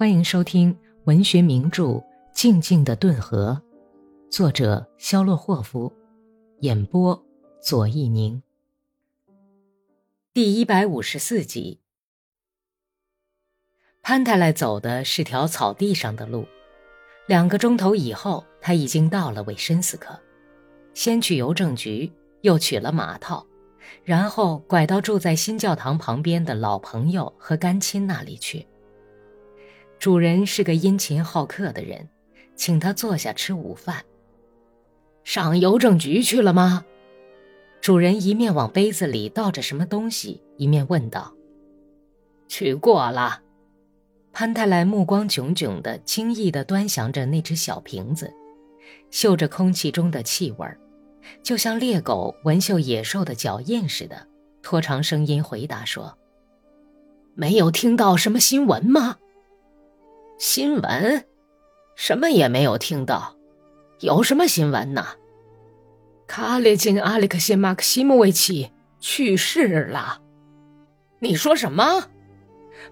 欢迎收听文学名著《静静的顿河》，作者肖洛霍夫，演播左一宁。第一百五十四集，潘太来走的是条草地上的路。两个钟头以后，他已经到了韦申斯克，先去邮政局，又取了马套，然后拐到住在新教堂旁边的老朋友和干亲那里去。主人是个殷勤好客的人，请他坐下吃午饭。上邮政局去了吗？主人一面往杯子里倒着什么东西，一面问道。去过了。潘太来目光炯炯的，惊异的端详着那只小瓶子，嗅着空气中的气味就像猎狗闻嗅野兽的脚印似的，拖长声音回答说：“没有听到什么新闻吗？”新闻，什么也没有听到。有什么新闻呢？卡列金·阿列克谢马克西莫维奇去世了。你说什么？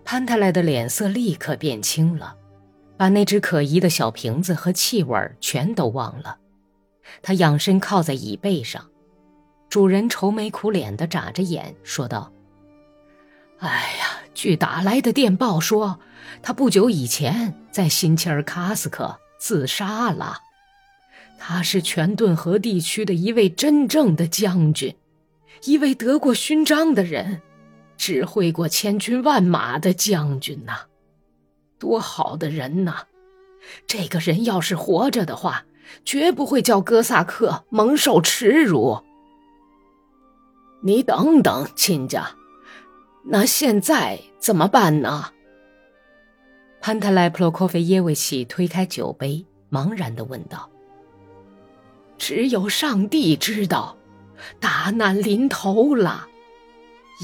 潘泰莱的脸色立刻变青了，把那只可疑的小瓶子和气味全都忘了。他仰身靠在椅背上，主人愁眉苦脸的眨着眼说道：“哎呀，据打来的电报说。”他不久以前在新切尔卡斯克自杀了。他是全顿河地区的一位真正的将军，一位得过勋章的人，指挥过千军万马的将军呐！多好的人呐！这个人要是活着的话，绝不会叫哥萨克蒙受耻辱。你等等，亲家，那现在怎么办呢？潘特莱普洛科菲耶维奇推开酒杯，茫然地问道：“只有上帝知道，大难临头了。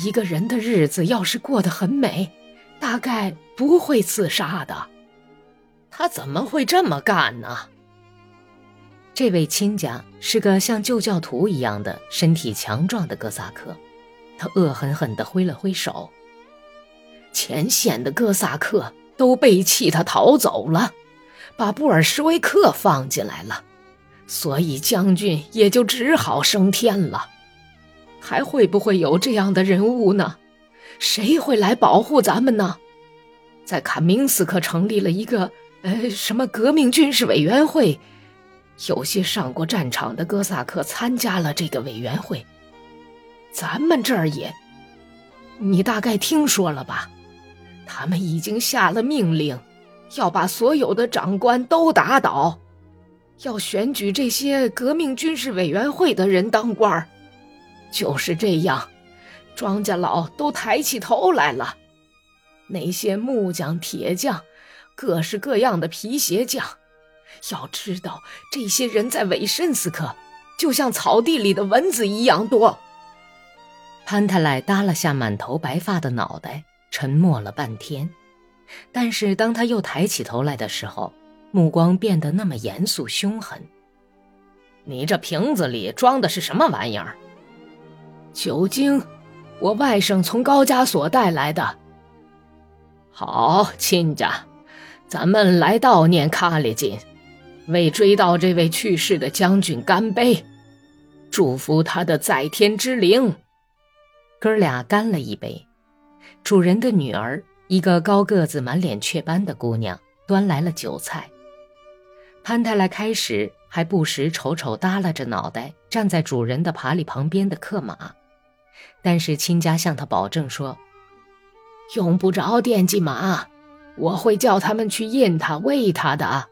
一个人的日子要是过得很美，大概不会自杀的。他怎么会这么干呢？”这位亲家是个像旧教徒一样的身体强壮的哥萨克，他恶狠狠地挥了挥手：“前线的哥萨克。”都背弃他逃走了，把布尔什维克放进来了，所以将军也就只好升天了。还会不会有这样的人物呢？谁会来保护咱们呢？在卡明斯克成立了一个呃什么革命军事委员会，有些上过战场的哥萨克参加了这个委员会。咱们这儿也，你大概听说了吧？他们已经下了命令，要把所有的长官都打倒，要选举这些革命军事委员会的人当官儿。就是这样，庄稼佬都抬起头来了。那些木匠、铁匠，各式各样的皮鞋匠，要知道，这些人在韦申斯克，就像草地里的蚊子一样多。潘太莱耷拉下满头白发的脑袋。沉默了半天，但是当他又抬起头来的时候，目光变得那么严肃凶狠。你这瓶子里装的是什么玩意儿？酒精，我外甥从高加索带来的。好，亲家，咱们来悼念卡列金，为追悼这位去世的将军干杯，祝福他的在天之灵。哥俩干了一杯。主人的女儿，一个高个子、满脸雀斑的姑娘，端来了酒菜。潘太来开始还不时瞅瞅耷拉着脑袋站在主人的爬犁旁边的克马，但是亲家向他保证说：“用不着惦记马，我会叫他们去印他、喂他的。”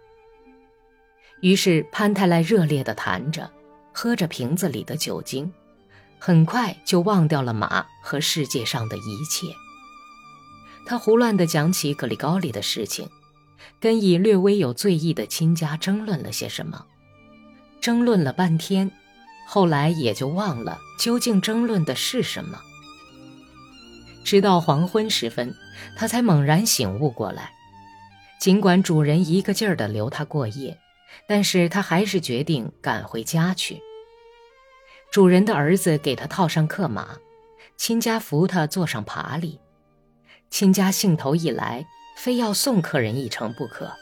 于是潘太来热烈地谈着，喝着瓶子里的酒精，很快就忘掉了马和世界上的一切。他胡乱地讲起格里高利的事情，跟以略微有醉意的亲家争论了些什么，争论了半天，后来也就忘了究竟争论的是什么。直到黄昏时分，他才猛然醒悟过来。尽管主人一个劲儿地留他过夜，但是他还是决定赶回家去。主人的儿子给他套上客马，亲家扶他坐上爬犁。亲家兴头一来，非要送客人一程不可。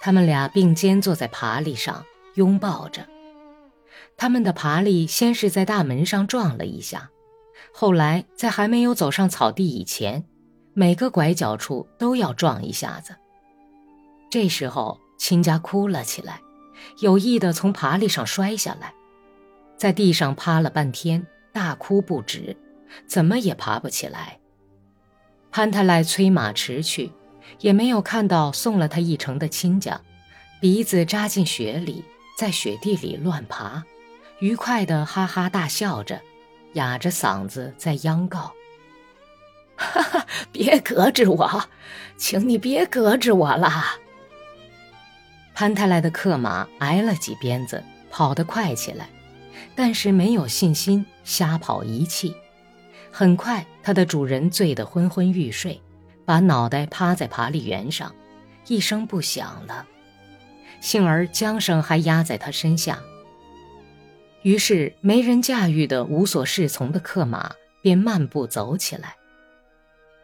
他们俩并肩坐在爬犁上，拥抱着。他们的爬犁先是在大门上撞了一下，后来在还没有走上草地以前，每个拐角处都要撞一下子。这时候，亲家哭了起来，有意的从爬犁上摔下来，在地上趴了半天，大哭不止，怎么也爬不起来。潘太来催马驰去，也没有看到送了他一程的亲家，鼻子扎进雪里，在雪地里乱爬，愉快的哈哈大笑着，哑着嗓子在央告：“哈哈，别搁置我，请你别搁置我啦。”潘太来的克马挨了几鞭子，跑得快起来，但是没有信心，瞎跑一气。很快，它的主人醉得昏昏欲睡，把脑袋趴在爬犁园上，一声不响了。幸而缰绳还压在他身下。于是，没人驾驭的无所适从的克马便漫步走起来。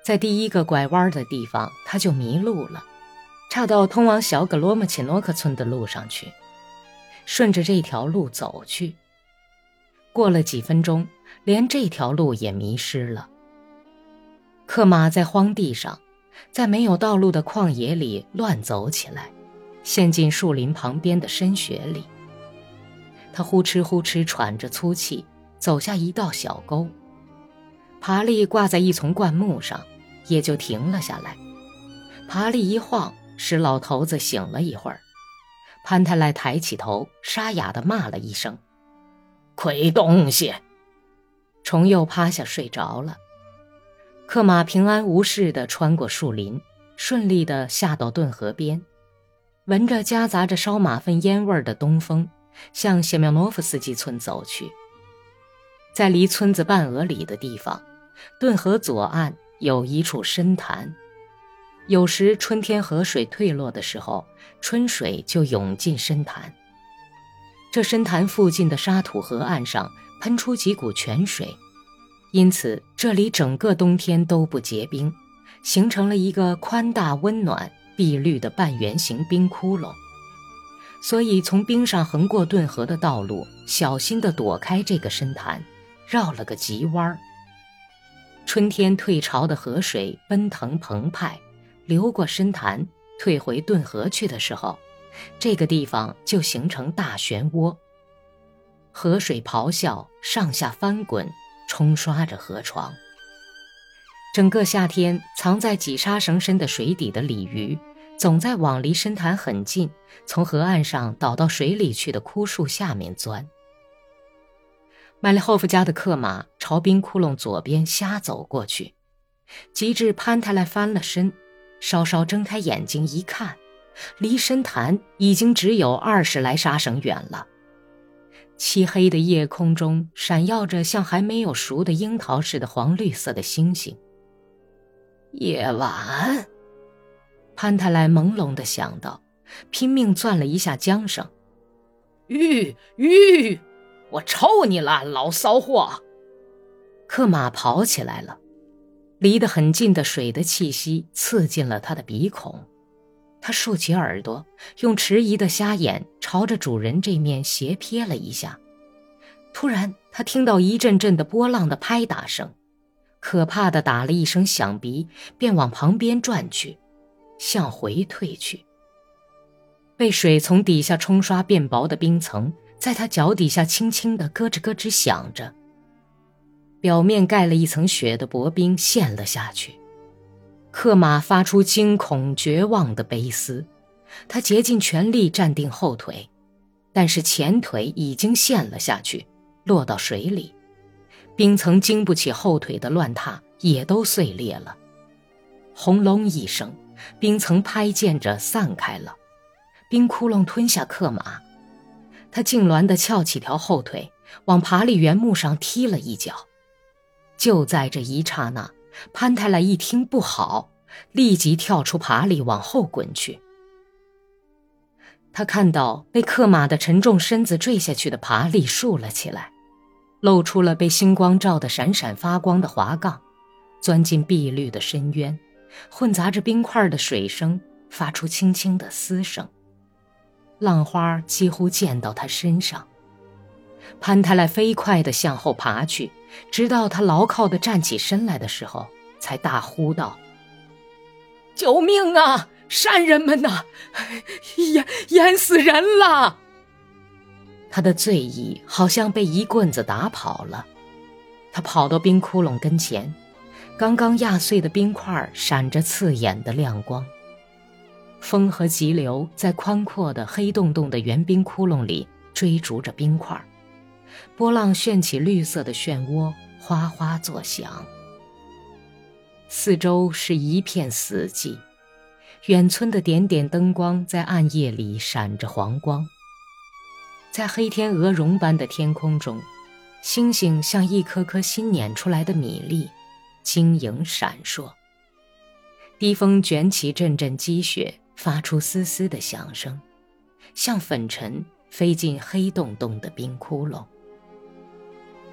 在第一个拐弯的地方，他就迷路了，岔到通往小格罗莫切诺克村的路上去，顺着这条路走去。过了几分钟。连这条路也迷失了。克马在荒地上，在没有道路的旷野里乱走起来，陷进树林旁边的深雪里。他呼哧呼哧喘着粗气，走下一道小沟，爬犁挂在一丛灌木上，也就停了下来。爬犁一晃，使老头子醒了一会儿。潘太来抬起头，沙哑地骂了一声：“亏东西！”虫又趴下睡着了，克马平安无事地穿过树林，顺利地下到顿河边，闻着夹杂着烧马粪烟味的东风，向谢苗诺夫斯基村走去。在离村子半俄里的地方，顿河左岸有一处深潭，有时春天河水退落的时候，春水就涌进深潭。这深潭附近的沙土河岸上。喷出几股泉水，因此这里整个冬天都不结冰，形成了一个宽大、温暖、碧绿的半圆形冰窟窿。所以从冰上横过顿河的道路，小心地躲开这个深潭，绕了个急弯儿。春天退潮的河水奔腾澎湃，流过深潭，退回顿河去的时候，这个地方就形成大漩涡。河水咆哮，上下翻滚，冲刷着河床。整个夏天，藏在几沙绳深的水底的鲤鱼，总在往离深潭很近、从河岸上倒到水里去的枯树下面钻。麦利霍夫家的克马朝冰窟窿左边瞎走过去，及至潘泰莱翻了身，稍稍睁开眼睛一看，离深潭已经只有二十来沙绳远了。漆黑的夜空中闪耀着像还没有熟的樱桃似的黄绿色的星星。夜晚，潘太来朦胧地想到，拼命攥了一下缰绳。吁吁！我抽你了，老骚货！克马跑起来了，离得很近的水的气息刺进了他的鼻孔。他竖起耳朵，用迟疑的瞎眼朝着主人这面斜瞥了一下。突然，他听到一阵阵的波浪的拍打声，可怕的打了一声响鼻，便往旁边转去，向回退去。被水从底下冲刷变薄的冰层，在他脚底下轻轻地咯吱咯吱响着。表面盖了一层雪的薄冰陷了下去。克马发出惊恐、绝望的悲嘶，他竭尽全力站定后腿，但是前腿已经陷了下去，落到水里，冰层经不起后腿的乱踏，也都碎裂了。轰隆一声，冰层拍溅着散开了，冰窟窿吞下克马，他痉挛地翘起条后腿，往爬犁原木上踢了一脚。就在这一刹那。潘太来一听不好，立即跳出爬犁往后滚去。他看到被克马的沉重身子坠下去的爬犁竖了起来，露出了被星光照得闪闪发光的滑杠，钻进碧绿的深渊，混杂着冰块的水声发出轻轻的嘶声。浪花几乎溅到他身上。潘太来飞快地向后爬去，直到他牢靠地站起身来的时候，才大呼道：“救命啊！山人们呐，淹淹死人了！”他的醉意好像被一棍子打跑了。他跑到冰窟窿跟前，刚刚压碎的冰块闪着刺眼的亮光。风和急流在宽阔的黑洞洞的圆冰窟窿里追逐着冰块，波浪旋起绿色的漩涡，哗哗作响。四周是一片死寂，远村的点点灯光在暗夜里闪着黄光。在黑天鹅绒般的天空中。星星像一颗颗新碾出来的米粒，晶莹闪烁。低风卷起阵阵积雪，发出嘶嘶的响声，像粉尘飞进黑洞洞的冰窟窿。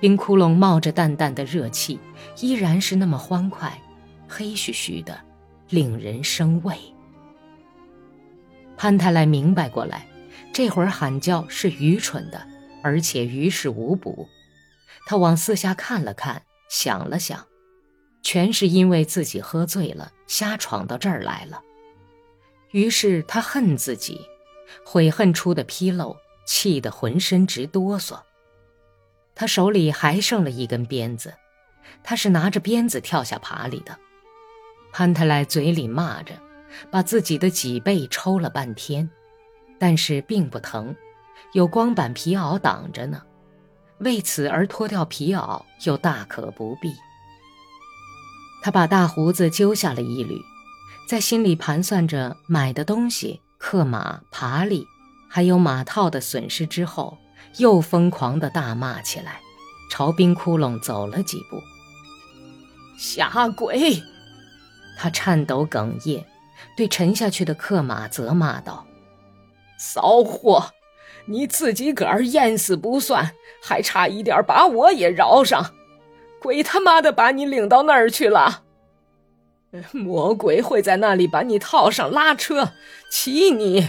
冰窟窿冒着淡淡的热气，依然是那么欢快，黑黢黢的，令人生畏。潘太来明白过来，这会儿喊叫是愚蠢的，而且于事无补。他往四下看了看，想了想，全是因为自己喝醉了，瞎闯到这儿来了。于是他恨自己，悔恨出的纰漏，气得浑身直哆嗦。他手里还剩了一根鞭子，他是拿着鞭子跳下爬里的。潘太来嘴里骂着，把自己的脊背抽了半天，但是并不疼，有光板皮袄挡着呢。为此而脱掉皮袄，又大可不必。他把大胡子揪下了一缕，在心里盘算着买的东西、克马、爬犁，还有马套的损失之后，又疯狂地大骂起来，朝冰窟窿走了几步。下鬼！他颤抖哽咽，对沉下去的克马责骂道：“骚货！”你自己个儿淹死不算，还差一点把我也饶上，鬼他妈的把你领到那儿去了！魔鬼会在那里把你套上拉车骑你，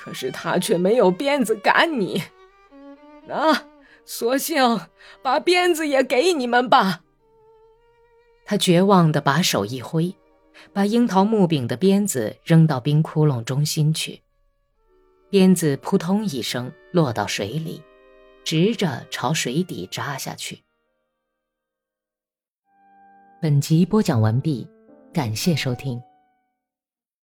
可是他却没有鞭子赶你。那索性把鞭子也给你们吧。他绝望地把手一挥，把樱桃木柄的鞭子扔到冰窟窿中心去。鞭子扑通一声落到水里，直着朝水底扎下去。本集播讲完毕，感谢收听。